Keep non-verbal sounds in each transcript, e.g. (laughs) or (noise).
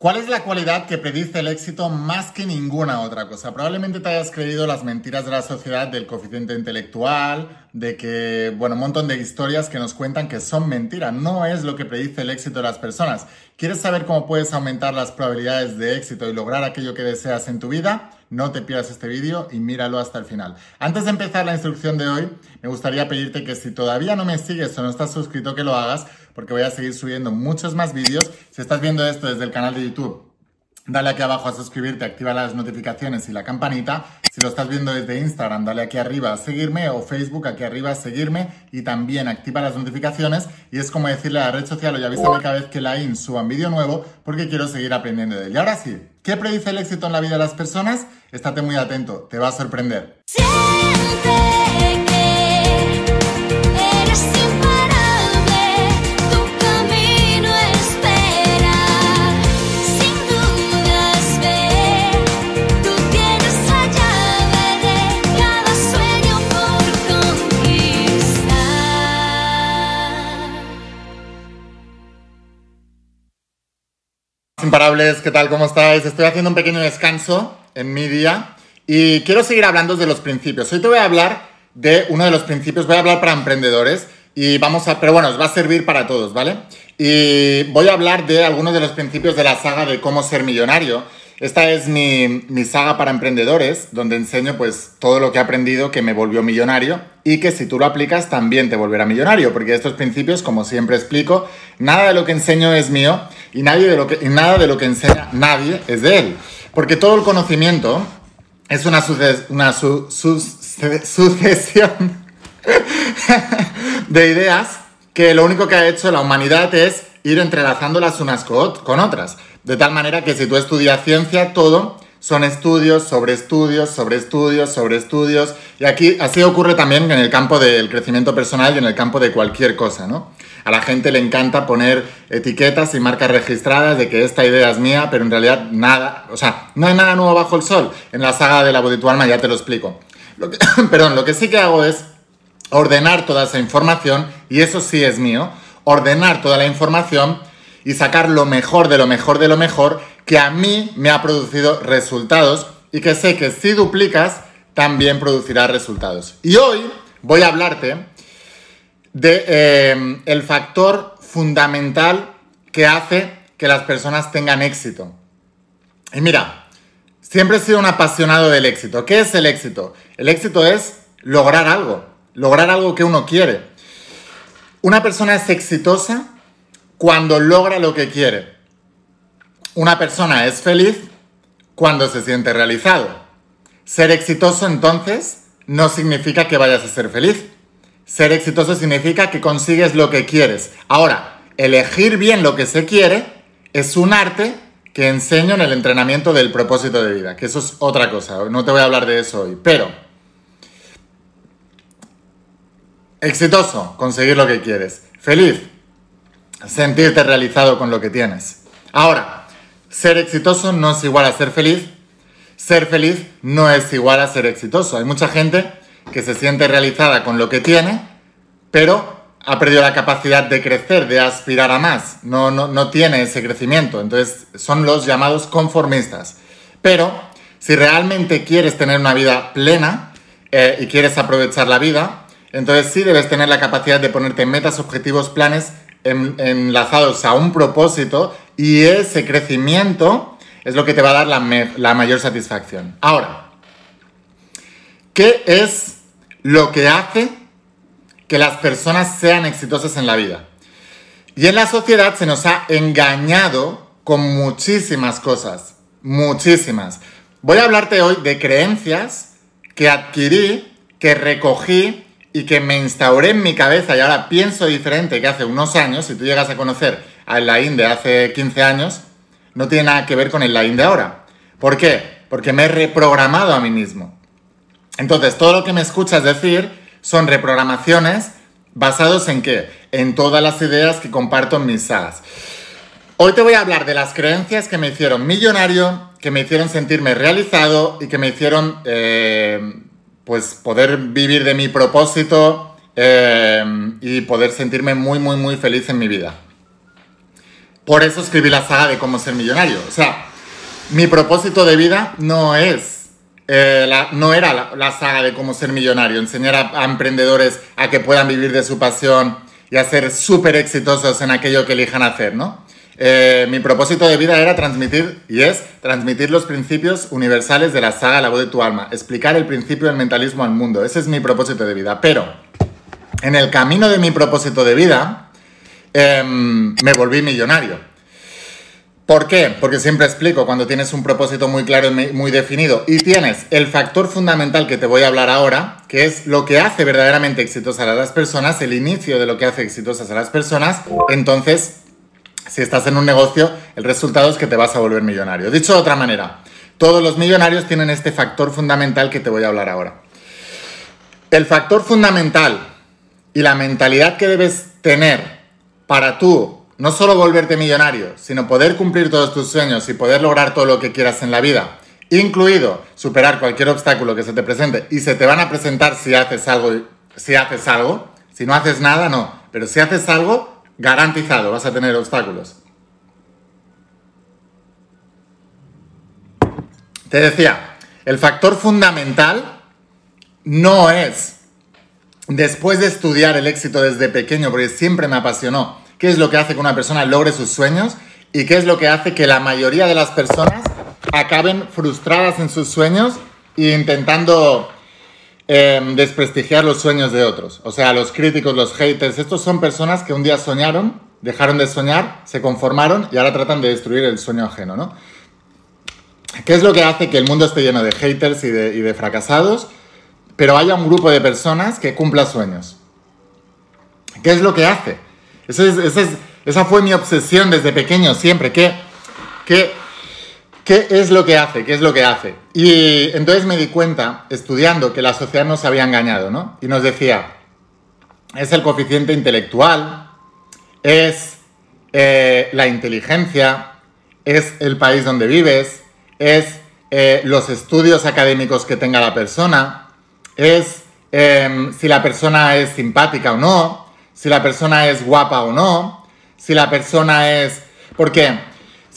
¿Cuál es la cualidad que predice el éxito más que ninguna otra cosa? Probablemente te hayas creído las mentiras de la sociedad del coeficiente intelectual, de que, bueno, un montón de historias que nos cuentan que son mentiras. No es lo que predice el éxito de las personas. ¿Quieres saber cómo puedes aumentar las probabilidades de éxito y lograr aquello que deseas en tu vida? No te pierdas este vídeo y míralo hasta el final. Antes de empezar la instrucción de hoy, me gustaría pedirte que si todavía no me sigues o no estás suscrito, que lo hagas, porque voy a seguir subiendo muchos más vídeos. Si estás viendo esto desde el canal de YouTube, dale aquí abajo a suscribirte, activa las notificaciones y la campanita. Si lo estás viendo desde Instagram, dale aquí arriba a seguirme o Facebook aquí arriba a seguirme y también activa las notificaciones y es como decirle a la red social, oye, avísame cada vez que la IN suba un vídeo nuevo porque quiero seguir aprendiendo de él. Y ahora sí, ¿qué predice el éxito en la vida de las personas? Estate muy atento, te va a sorprender. Imparables, ¿qué tal? ¿Cómo estáis? Estoy haciendo un pequeño descanso en mi día y quiero seguir hablando de los principios. Hoy te voy a hablar de uno de los principios, voy a hablar para emprendedores y vamos a, pero bueno, os va a servir para todos, ¿vale? Y voy a hablar de algunos de los principios de la saga de cómo ser millonario esta es mi, saga para emprendedores, donde enseño pues todo lo que he aprendido que me volvió millonario y que si tú lo aplicas también te volverá millonario, porque estos principios, como siempre explico, nada de lo que enseño es mío y, nadie de lo que, nada de lo que enseña nadie es de él. Porque todo el conocimiento es una, una sucesión (laughs) de ideas que lo único que ha hecho la humanidad es ir entrelazándolas unas con otras. De tal manera que si tú estudias ciencia, todo son estudios sobre estudios, sobre estudios, sobre estudios. Y aquí así ocurre también en el campo del crecimiento personal y en el campo de cualquier cosa, ¿no? A la gente le encanta poner etiquetas y marcas registradas de que esta idea es mía, pero en realidad nada, o sea, no hay nada nuevo bajo el sol. En la saga de la de tu alma ya te lo explico. (coughs) perdón, lo que sí que hago es ordenar toda esa información, y eso sí es mío, ordenar toda la información y sacar lo mejor de lo mejor de lo mejor que a mí me ha producido resultados y que sé que si duplicas también producirá resultados. Y hoy voy a hablarte de eh, el factor fundamental que hace que las personas tengan éxito. Y mira, siempre he sido un apasionado del éxito. ¿Qué es el éxito? El éxito es lograr algo, lograr algo que uno quiere. Una persona es exitosa cuando logra lo que quiere. Una persona es feliz cuando se siente realizado. Ser exitoso entonces no significa que vayas a ser feliz. Ser exitoso significa que consigues lo que quieres. Ahora, elegir bien lo que se quiere es un arte que enseño en el entrenamiento del propósito de vida, que eso es otra cosa, no te voy a hablar de eso hoy, pero exitoso, conseguir lo que quieres. Feliz, sentirte realizado con lo que tienes. Ahora, ser exitoso no es igual a ser feliz. Ser feliz no es igual a ser exitoso. Hay mucha gente que se siente realizada con lo que tiene, pero ha perdido la capacidad de crecer, de aspirar a más. No, no, tiene ese crecimiento. Entonces, son los llamados conformistas. Pero, si realmente quieres tener una vida plena eh, y quieres aprovechar la vida, entonces sí debes tener la capacidad de ponerte metas, objetivos, planes enlazados a un propósito y ese crecimiento es lo que te va a dar la, mayor satisfacción. Ahora, ¿qué es lo que hace que las personas sean exitosas en la vida? Y en la sociedad se nos ha engañado con muchísimas cosas, muchísimas. Voy a hablarte hoy de creencias que adquirí, que recogí y que me instauré en mi cabeza y ahora pienso diferente que hace unos años, si tú llegas a conocer al Laín de hace 15 años, no tiene nada que ver con el Laín de ahora. ¿Por qué? Porque me he reprogramado a mí mismo. Entonces, todo lo que me escuchas decir son reprogramaciones basados en qué? En todas las ideas que comparto en mis sagas. Hoy te voy a hablar de las creencias que me hicieron millonario, que me hicieron sentirme realizado y que me hicieron eh, pues poder vivir de mi propósito eh, y poder sentirme muy, muy, muy feliz en mi vida. Por eso escribí la saga de cómo ser millonario. O sea, mi propósito de vida no es, eh, no era la, saga de cómo ser millonario, enseñar a, emprendedores a que puedan vivir de su pasión y a ser súper exitosos en aquello que elijan hacer, ¿no? Eh, mi propósito de vida era transmitir, y es transmitir los principios universales de la saga La voz de tu alma, explicar el principio del mentalismo al mundo. Ese es mi propósito de vida. Pero en el camino de mi propósito de vida, em, me volví millonario. ¿Por qué? Porque siempre explico, cuando tienes un propósito muy claro y muy definido y tienes el factor fundamental que te voy a hablar ahora, que es lo que hace verdaderamente exitosas a las personas, el inicio de lo que hace exitosas a las personas, entonces si estás en un negocio, el resultado es que te vas a volver millonario. Dicho de otra manera, todos los millonarios tienen este factor fundamental que te voy a hablar ahora. El factor fundamental y la mentalidad que debes tener para tú no solo volverte millonario, sino poder cumplir todos tus sueños y poder lograr todo lo que quieras en la vida, incluido superar cualquier obstáculo que se te presente y se te van a presentar si haces algo, si haces algo, si no haces nada, no, pero si haces algo, Garantizado, vas a tener obstáculos. Te decía, el factor fundamental no es, después de estudiar el éxito desde pequeño, porque siempre me apasionó, qué es lo que hace que una persona logre sus sueños y qué es lo que hace que la mayoría de las personas acaben frustradas en sus sueños e intentando Em, desprestigiar los sueños de otros. O sea, los críticos, los haters, estos son personas que un día soñaron, dejaron de soñar, se conformaron y ahora tratan de destruir el sueño ajeno, ¿no? ¿Qué es lo que hace que el mundo esté lleno de haters y de, fracasados, pero haya un grupo de personas que cumpla sueños? ¿Qué es lo que hace? esa fue mi obsesión desde pequeño siempre. ¿Qué, qué, ¿Qué es lo que hace? ¿Qué es lo que hace? Y entonces me di cuenta, estudiando, que la sociedad nos había engañado, ¿no? Y nos decía, es el coeficiente intelectual, es eh, la inteligencia, es el país donde vives, es eh, los estudios académicos que tenga la persona, es em, si la persona es simpática o no, si la persona es guapa o no, si la persona es... ¿Por qué?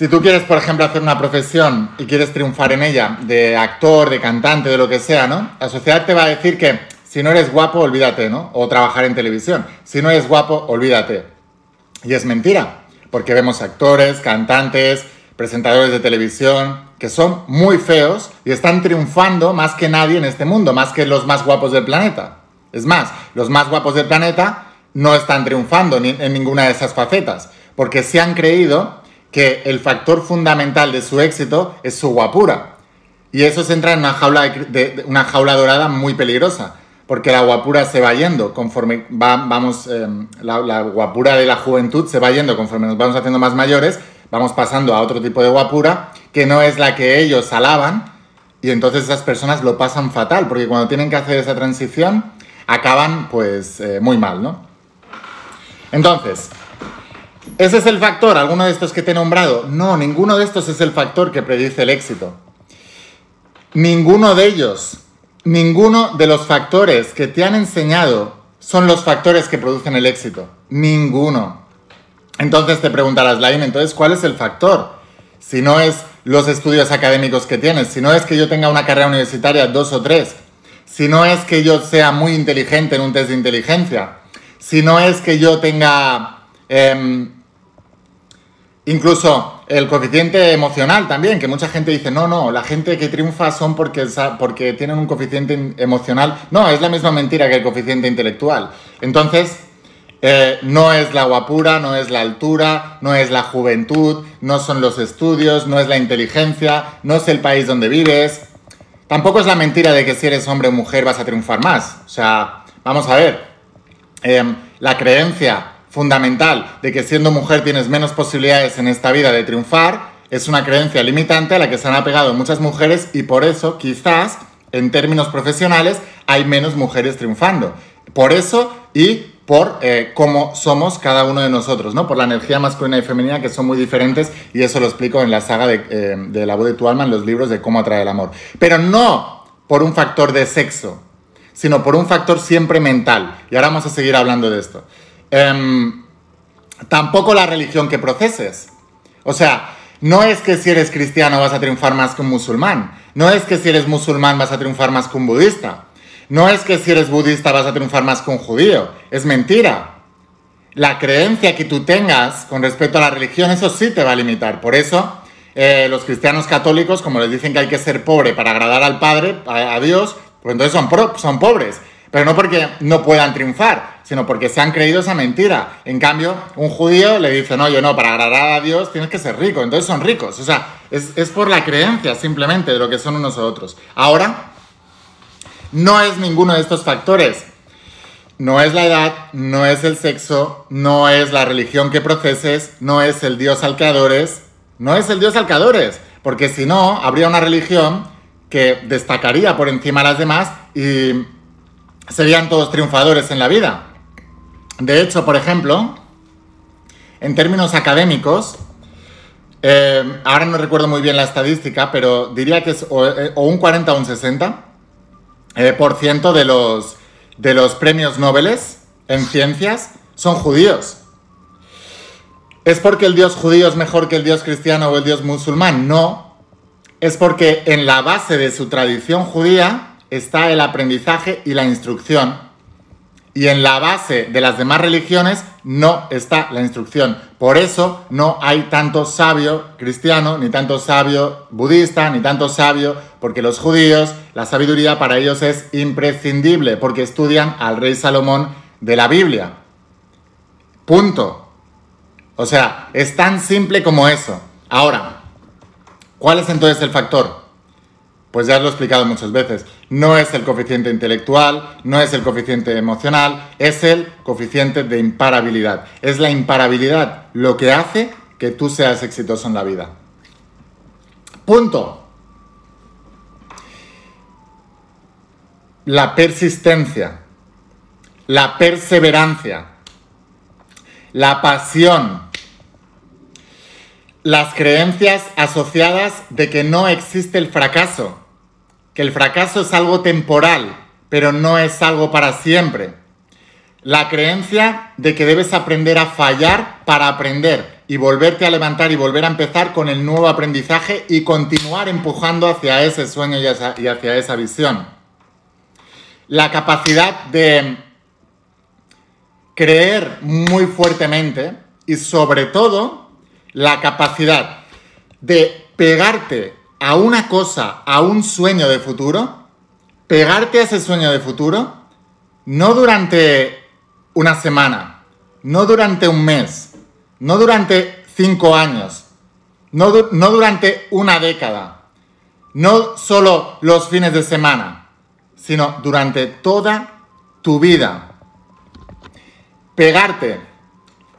Si tú quieres, por ejemplo, hacer una profesión y quieres triunfar en ella, de actor, de cantante, de lo que sea, ¿no? La sociedad te va a decir que si no eres guapo, olvídate, ¿no? O trabajar en televisión. Si no eres guapo, olvídate. Y es mentira, porque vemos actores, cantantes, presentadores de televisión, que son muy feos y están triunfando más que nadie en este mundo, más que los más guapos del planeta. Es más, los más guapos del planeta no están triunfando en ninguna de esas facetas, porque se han creído que el factor fundamental de su éxito es su guapura. Y eso se entra en una jaula, de, una jaula dorada muy peligrosa, porque la guapura se va yendo conforme vamos, em, la, guapura de la juventud se va yendo conforme nos vamos haciendo más mayores, vamos pasando a otro tipo de guapura que no es la que ellos alaban y entonces esas personas lo pasan fatal, porque cuando tienen que hacer esa transición acaban pues eh, muy mal, ¿no? Entonces, ¿Ese es el factor? ¿Alguno de estos que te he nombrado? No, ninguno de estos es el factor que predice el éxito. Ninguno de ellos, ninguno de los factores que te han enseñado son los factores que producen el éxito. Ninguno. Entonces te preguntarás, Lain, entonces, ¿cuál es el factor? Si no es los estudios académicos que tienes, si no es que yo tenga una carrera universitaria, dos o tres, si no es que yo sea muy inteligente en un test de inteligencia, si no es que yo tenga Em, incluso el coeficiente emocional también, que mucha gente dice, no, no, la gente que triunfa son porque, porque tienen un coeficiente emocional. No, es la misma mentira que el coeficiente intelectual. Entonces, eh, no es la guapura, no es la altura, no es la juventud, no son los estudios, no es la inteligencia, no es el país donde vives. Tampoco es la mentira de que si eres hombre o mujer vas a triunfar más. O sea, vamos a ver. Em, la creencia fundamental de que siendo mujer tienes menos posibilidades en esta vida de triunfar es una creencia limitante a la que se han apegado muchas mujeres y por eso quizás en términos profesionales hay menos mujeres triunfando. Por eso y por eh, cómo somos cada uno de nosotros, ¿no? Por la energía masculina y femenina que son muy diferentes y eso lo explico en la saga de, eh, de La voz de tu alma, en los libros de cómo atraer el amor. Pero no por un factor de sexo, sino por un factor siempre mental. Y ahora vamos a seguir hablando de esto. Em, tampoco la religión que proceses. O sea, no es que si eres cristiano vas a triunfar más que un musulmán. No es que si eres musulmán vas a triunfar más que un budista. No es que si eres budista vas a triunfar más que un judío. Es mentira. La creencia que tú tengas con respecto a la religión, eso sí te va a limitar. Por eso, eh, los cristianos católicos, como les dicen que hay que ser pobre para agradar al Padre, a, Dios, pues entonces son, son pobres. Pero no porque no puedan triunfar, sino porque se han creído esa mentira. En cambio, un judío le dice, no, yo no, para agradar a Dios tienes que ser rico. Entonces son ricos. O sea, es, es por la creencia simplemente de lo que son unos otros. Ahora, no es ninguno de estos factores. No es la edad, no es el sexo, no es la religión que proceses, no es el Dios al que adores, no es el Dios al que adores, porque si no, habría una religión que destacaría por encima de las demás y serían todos triunfadores en la vida. De hecho, por ejemplo, en términos académicos, eh, ahora no recuerdo muy bien la estadística, pero diría que es o, eh, un 40 o un 60 eh, por ciento de los, de los premios Nobel en ciencias son judíos. ¿Es porque el dios judío es mejor que el dios cristiano o el dios musulmán? No. Es porque en la base de su tradición judía está el aprendizaje y la instrucción. Y en la base de las demás religiones no está la instrucción. Por eso no hay tanto sabio cristiano, ni tanto sabio budista, ni tanto sabio, porque los judíos, la sabiduría para ellos es imprescindible, porque estudian al rey Salomón de la Biblia. Punto. O sea, es tan simple como eso. Ahora, ¿cuál es entonces el factor? Pues ya lo he explicado muchas veces. No es el coeficiente intelectual, no es el coeficiente emocional, es el coeficiente de imparabilidad. Es la imparabilidad lo que hace que tú seas exitoso en la vida. Punto. La persistencia, la perseverancia, la pasión, las creencias asociadas de que no existe el fracaso que el fracaso es algo temporal, pero no es algo para siempre. La creencia de que debes aprender a fallar para aprender y volverte a levantar y volver a empezar con el nuevo aprendizaje y continuar empujando hacia ese sueño y hacia, esa visión. La capacidad de creer muy fuertemente y sobre todo la capacidad de pegarte a una cosa, a un sueño de futuro, pegarte a ese sueño de futuro, no durante una semana, no durante un mes, no durante cinco años, no, no durante una década, no solo los fines de semana, sino durante toda tu vida. Pegarte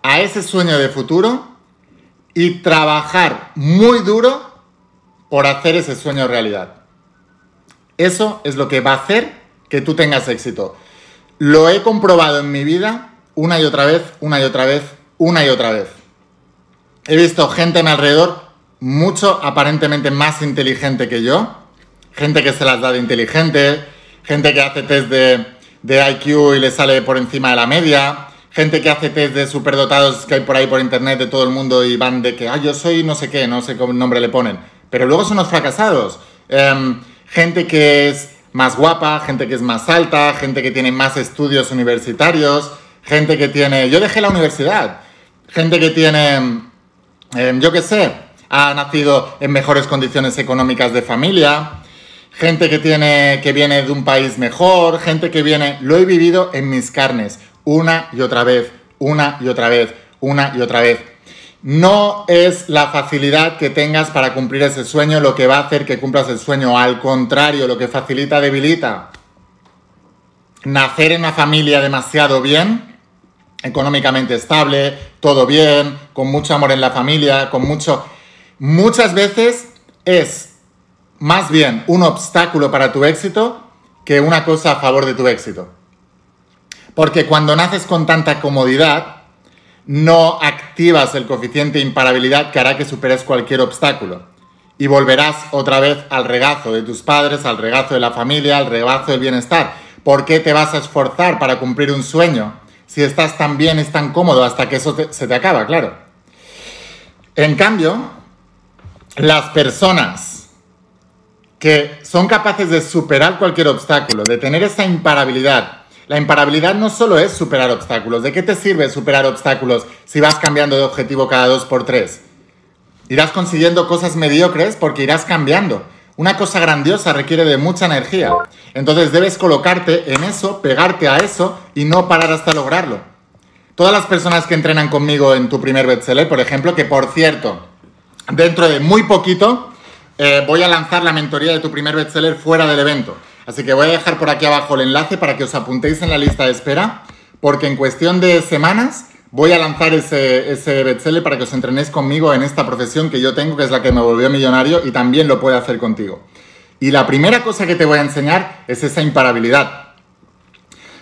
a ese sueño de futuro y trabajar muy duro por hacer ese sueño realidad. Eso es lo que va a hacer que tú tengas éxito. Lo he comprobado en mi vida una y otra vez, una y otra vez, una y otra vez. He visto gente a mi alrededor mucho aparentemente más inteligente que yo, gente que se las da de inteligente, gente que hace test de, de IQ y le sale por encima de la media, gente que hace test de superdotados que hay por ahí por internet de todo el mundo y van de que, ah, yo soy no sé qué, no sé qué nombre le ponen pero luego son los fracasados. Em, gente que es más guapa, gente que es más alta, gente que tiene más estudios universitarios, gente que tiene... Yo dejé la universidad. Gente que tiene, em, yo qué sé, ha nacido en mejores condiciones económicas de familia, gente que tiene que viene de un país mejor, gente que viene, lo he vivido en mis carnes una y otra vez, una y otra vez, una y otra vez. No es la facilidad que tengas para cumplir ese sueño lo que va a hacer que cumplas el sueño. Al contrario, lo que facilita debilita. Nacer en una familia demasiado bien, económicamente estable, todo bien, con mucho amor en la familia, con mucho... Muchas veces es más bien un obstáculo para tu éxito que una cosa a favor de tu éxito. Porque cuando naces con tanta comodidad, no activas el coeficiente de imparabilidad que hará que superes cualquier obstáculo. Y volverás otra vez al regazo de tus padres, al regazo de la familia, al regazo del bienestar. ¿Por qué te vas a esforzar para cumplir un sueño si estás tan bien, y tan cómodo hasta que eso se te acaba, claro? En cambio, las personas que son capaces de superar cualquier obstáculo, de tener esa imparabilidad, la imparabilidad no solo es superar obstáculos. ¿De qué te sirve superar obstáculos si vas cambiando de objetivo cada dos por tres? Irás consiguiendo cosas mediocres porque irás cambiando. Una cosa grandiosa requiere de mucha energía. Entonces debes colocarte en eso, pegarte a eso y no parar hasta lograrlo. Todas las personas que entrenan conmigo en tu primer bestseller, por ejemplo, que por cierto, dentro de muy poquito eh, voy a lanzar la mentoría de tu primer bestseller fuera del evento. Así que voy a dejar por aquí abajo el enlace para que os apuntéis en la lista de espera, porque en cuestión de semanas voy a lanzar ese, ese bestseller para que os entrenéis conmigo en esta profesión que yo tengo, que es la que me volvió millonario y también lo puedo hacer contigo. Y la primera cosa que te voy a enseñar es esa imparabilidad.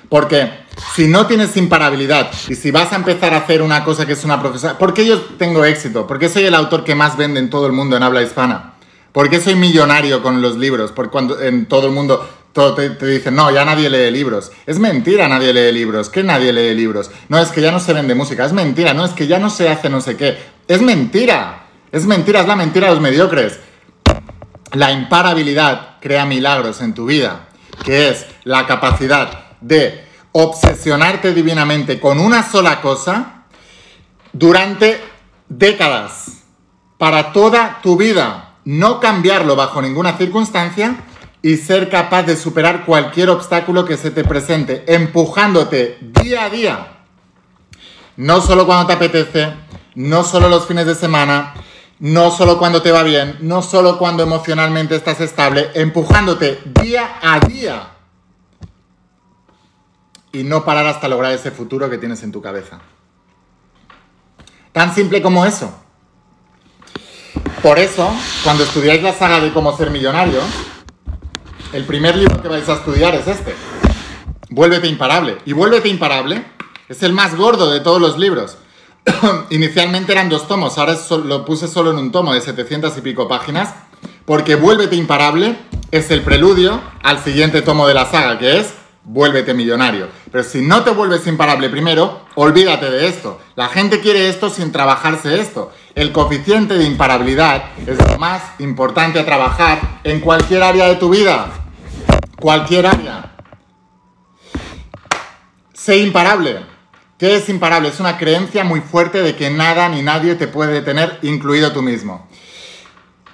Porque si no tienes imparabilidad y si vas a empezar a hacer una cosa que es una profesión, ¿por qué yo tengo éxito? ¿Por qué soy el autor que más vende en todo el mundo en habla hispana? ¿Por qué soy millonario con los libros? Porque cuando en todo el mundo todo te, dicen, no, ya nadie lee libros. Es mentira, nadie lee libros. ¿Qué nadie lee libros? No, es que ya no se vende música. Es mentira, no, es que ya no se hace no sé qué. Es mentira. Es mentira, es la mentira de los mediocres. La imparabilidad crea milagros en tu vida, que es la capacidad de obsesionarte divinamente con una sola cosa durante décadas, para toda tu vida no cambiarlo bajo ninguna circunstancia y ser capaz de superar cualquier obstáculo que se te presente, empujándote día a día. No solo cuando te apetece, no solo los fines de semana, no solo cuando te va bien, no solo cuando emocionalmente estás estable, empujándote día a día. Y no parar hasta lograr ese futuro que tienes en tu cabeza. Tan simple como eso. Por eso, cuando estudiáis la saga de cómo ser millonario, el primer libro que vais a estudiar es este. Vuélvete imparable. Y Vuélvete imparable es el más gordo de todos los libros. (coughs) Inicialmente eran dos tomos, ahora lo puse solo en un tomo de 700 y pico páginas, porque Vuélvete imparable es el preludio al siguiente tomo de la saga, que es vuélvete millonario. Pero si no te vuelves imparable primero, olvídate de esto. La gente quiere esto sin trabajarse esto. El coeficiente de imparabilidad es lo más importante a trabajar en cualquier área de tu vida. Cualquier área. Sé imparable. ¿Qué es imparable? Es una creencia muy fuerte de que nada ni nadie te puede detener, incluido tú mismo.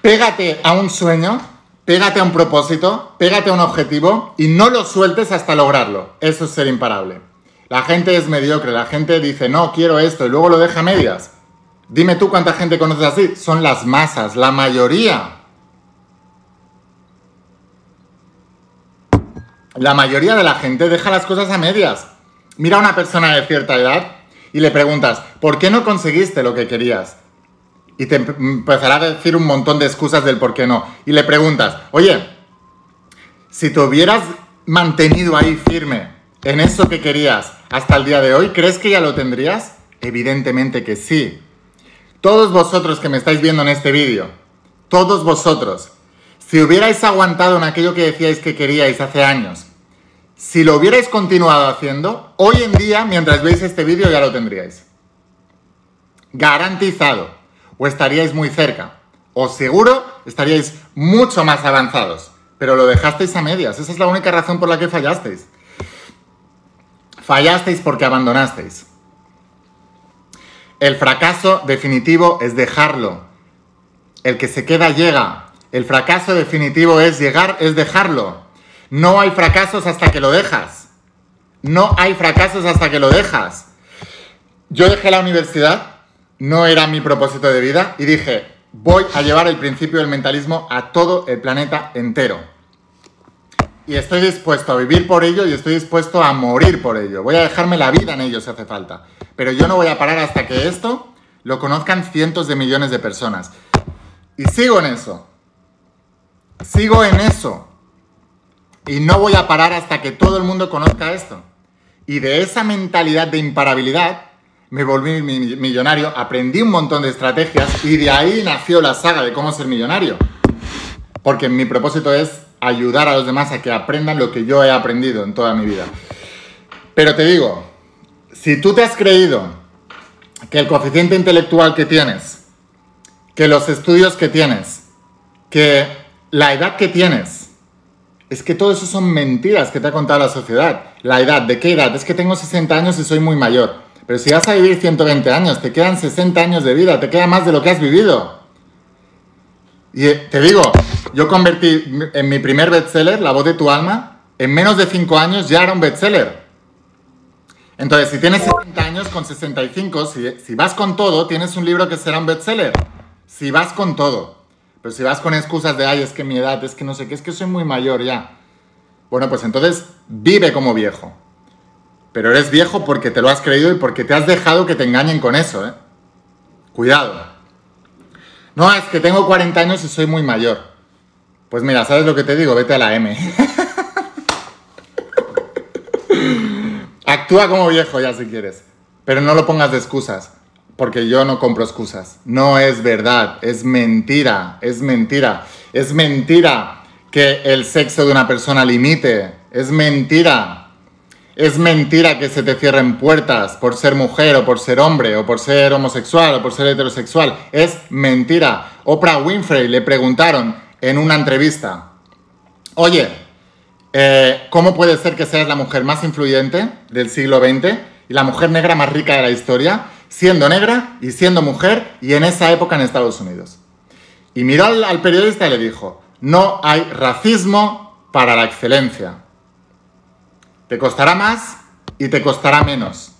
Pégate a un sueño pégate a un propósito, pégate a un objetivo y no lo sueltes hasta lograrlo. Eso es ser imparable. La gente es mediocre, la gente dice, no, quiero esto y luego lo deja a medias. Dime tú cuánta gente conoces así. Son las masas, la mayoría. La mayoría de la gente deja las cosas a medias. Mira a una persona de cierta edad y le preguntas, ¿por qué no conseguiste lo que querías? Y te empezará a decir un montón de excusas del por qué no. Y le preguntas, oye, si te hubieras mantenido ahí firme en eso que querías hasta el día de hoy, ¿crees que ya lo tendrías? Evidentemente que sí. Todos vosotros que me estáis viendo en este vídeo, todos vosotros, si hubierais aguantado en aquello que decíais que queríais hace años, si lo hubierais continuado haciendo, hoy en día, mientras veis este vídeo, ya lo tendríais. Garantizado o estaríais muy cerca. O seguro estaríais mucho más avanzados. Pero lo dejasteis a medias. Esa es la única razón por la que fallasteis. Fallasteis porque abandonasteis. El fracaso definitivo es dejarlo. El que se queda llega. El fracaso definitivo es llegar, es dejarlo. No hay fracasos hasta que lo dejas. No hay fracasos hasta que lo dejas. Yo dejé la universidad no era mi propósito de vida y dije, voy a llevar el principio del mentalismo a todo el planeta entero. Y estoy dispuesto a vivir por ello y estoy dispuesto a morir por ello. Voy a dejarme la vida en ello si hace falta. Pero yo no voy a parar hasta que esto lo conozcan cientos de millones de personas. Y sigo en eso. Sigo en eso. Y no voy a parar hasta que todo el mundo conozca esto. Y de esa mentalidad de imparabilidad me volví millonario, aprendí un montón de estrategias y de ahí nació la saga de cómo ser millonario. Porque mi propósito es ayudar a los demás a que aprendan lo que yo he aprendido en toda mi vida. Pero te digo, si tú te has creído que el coeficiente intelectual que tienes que los estudios que tienes, que la edad que tienes. Es que todo eso son mentiras que te ha contado la sociedad. La edad, ¿de qué edad? Es que tengo 60 años y soy muy mayor. Pero si vas a vivir 120 años, te quedan 60 años de vida, te queda más de lo que has vivido. Y eh, te digo, yo convertí en mi primer bestseller, La voz de tu alma, en menos de 5 años ya era un bestseller. Entonces, si tienes 60 años con 65, si, si vas con todo, tienes un libro que será un bestseller. Si vas con todo. Pero si vas con excusas de, ay, es que mi edad, es que no sé qué, es que soy muy mayor ya. Bueno, pues entonces vive como viejo. Pero eres viejo porque te lo has creído y porque te has dejado que te engañen con eso, ¿eh? Cuidado. No, es que tengo 40 años y soy muy mayor. Pues mira, ¿sabes lo que te digo? Vete a la M. (laughs) Actúa como viejo ya si quieres. Pero no lo pongas de excusas porque yo no compro excusas. No es verdad, es mentira, es mentira. Es mentira que el sexo de una persona limite. Es mentira. Es mentira que se te cierren puertas por ser mujer o por ser hombre o por ser homosexual o por ser heterosexual. Es mentira. Oprah Winfrey le preguntaron en una entrevista, oye, eh, ¿cómo puede ser que seas la mujer más influyente del siglo XX y la mujer negra más rica de la historia? siendo negra y siendo mujer y en esa época en Estados Unidos. Y miró al, periodista y le dijo, no hay racismo para la excelencia. Te costará más y te costará menos.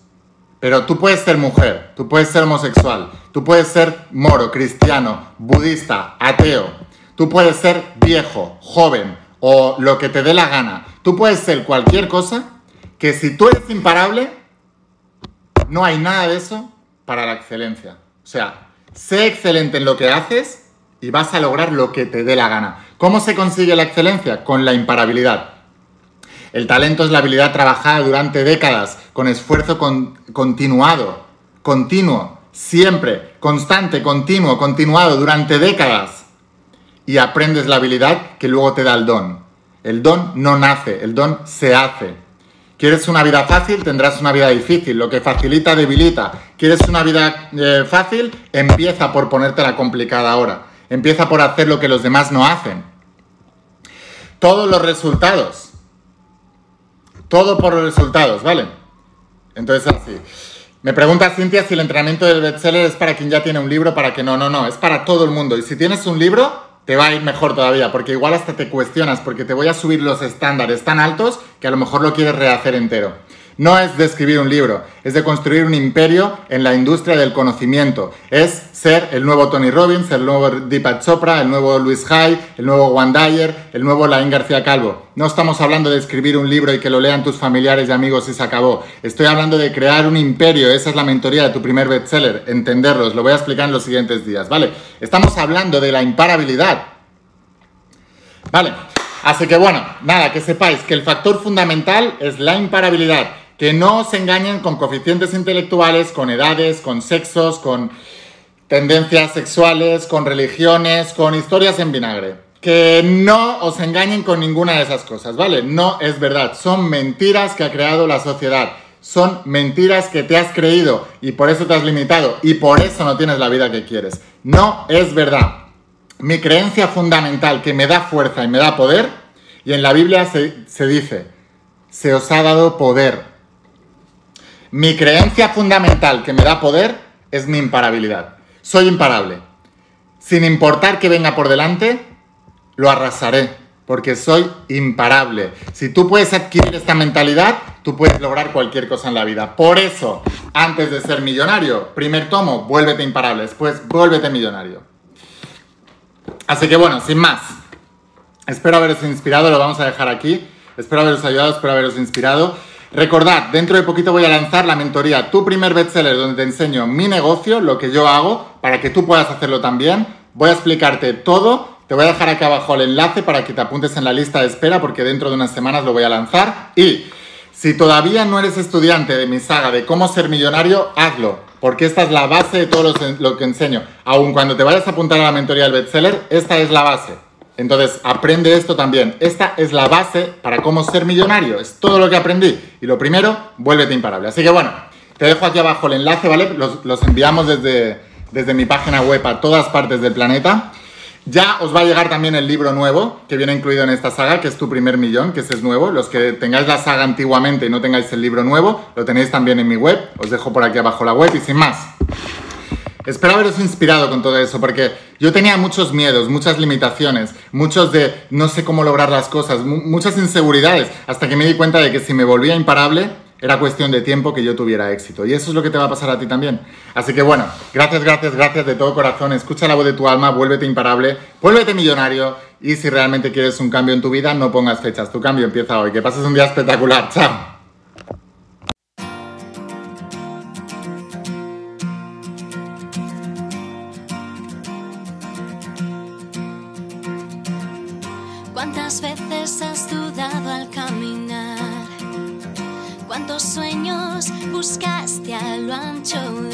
Pero tú puedes ser mujer, tú puedes ser homosexual, tú puedes ser moro, cristiano, budista, ateo, tú puedes ser viejo, joven o lo que te dé la gana. Tú puedes ser cualquier cosa que si tú eres imparable, no hay nada de eso para la excelencia. O sea, sé excelente en lo que haces y vas a lograr lo que te dé la gana. ¿Cómo se consigue la excelencia? Con la imparabilidad. El talento es la habilidad trabajada durante décadas, con esfuerzo continuado, continuo, siempre, constante, continuo, continuado, durante décadas. Y aprendes la habilidad que luego te da el don. El don no nace, el don se hace. ¿Quieres una vida fácil? Tendrás una vida difícil. Lo que facilita, debilita. ¿Quieres una vida eh, fácil? Empieza por ponértela complicada ahora. Empieza por hacer lo que los demás no hacen. Todos los resultados. Todo por los resultados, ¿vale? Entonces así. Me pregunta Cintia si el entrenamiento del bestseller es para quien ya tiene un libro, para que no, no, no, es para todo el mundo. Y si tienes un libro, te va a ir mejor todavía, porque igual hasta te cuestionas, porque te voy a subir los estándares tan altos que a lo mejor lo quieres rehacer entero. No es de escribir un libro, es de construir un imperio en la industria del conocimiento. Es ser el nuevo Tony Robbins, el nuevo Deepak Chopra, el nuevo Luis Hay, el nuevo Juan Dyer, el nuevo Laín García Calvo. No estamos hablando de escribir un libro y que lo lean tus familiares y amigos y se acabó. Estoy hablando de crear un imperio. Esa es la mentoría de tu primer bestseller. Entenderlos. Lo voy a explicar en los siguientes días, ¿vale? Estamos hablando de la imparabilidad. ¿Vale? Así que bueno, nada, que sepáis que el factor fundamental es la imparabilidad que no os engañen con coeficientes intelectuales, con edades, con sexos, con tendencias sexuales, con religiones, con historias en vinagre. Que no os engañen con ninguna de esas cosas, ¿vale? No es verdad, son mentiras que ha creado la sociedad. Son mentiras que te has creído y por eso te has limitado y por eso no tienes la vida que quieres. No es verdad. Mi creencia fundamental que me da fuerza y me da poder, y en la Biblia se, se dice, se os ha dado poder mi creencia fundamental que me da poder es mi imparabilidad. Soy imparable. Sin importar que venga por delante, lo arrasaré, porque soy imparable. Si tú puedes adquirir esta mentalidad, tú puedes lograr cualquier cosa en la vida. Por eso, antes de ser millonario, primer tomo, vuélvete imparable, después vuélvete millonario. Así que bueno, sin más, espero haberos inspirado, lo vamos a dejar aquí. Espero haberos ayudado, espero haberos inspirado. Recordad, dentro de poquito voy a lanzar la mentoría Tu primer bestseller, donde te enseño mi negocio, lo que yo hago, para que tú puedas hacerlo también. Voy a explicarte todo. Te voy a dejar aquí abajo el enlace para que te apuntes en la lista de espera, porque dentro de unas semanas lo voy a lanzar. Y si todavía no eres estudiante de mi saga de cómo ser millonario, hazlo, porque esta es la base de todo lo que enseño. Aun cuando te vayas a apuntar a la mentoría del bestseller, esta es la base. Entonces, aprende esto también. Esta es la base para cómo ser millonario. Es todo lo que aprendí. Y lo primero, vuélvete imparable. Así que bueno, te dejo aquí abajo el enlace, ¿vale? Los, enviamos desde desde mi página web a todas partes del planeta. Ya os va a llegar también el libro nuevo que viene incluido en esta saga, que es tu primer millón, que ese es nuevo. Los que tengáis la saga antiguamente y no tengáis el libro nuevo, lo tenéis también en mi web. Os dejo por aquí abajo la web y sin más. Espero haberos inspirado con todo eso, porque yo tenía muchos miedos, muchas limitaciones, muchos de no sé cómo lograr las cosas, muchas inseguridades, hasta que me di cuenta de que si me volvía imparable, era cuestión de tiempo que yo tuviera éxito. Y eso es lo que te va a pasar a ti también. Así que bueno, gracias, gracias, gracias de todo corazón. Escucha la voz de tu alma, vuélvete imparable, vuélvete millonario. Y si realmente quieres un cambio en tu vida, no pongas fechas. Tu cambio empieza hoy. Que pases un día espectacular. Chao. Buscaste a lo ancho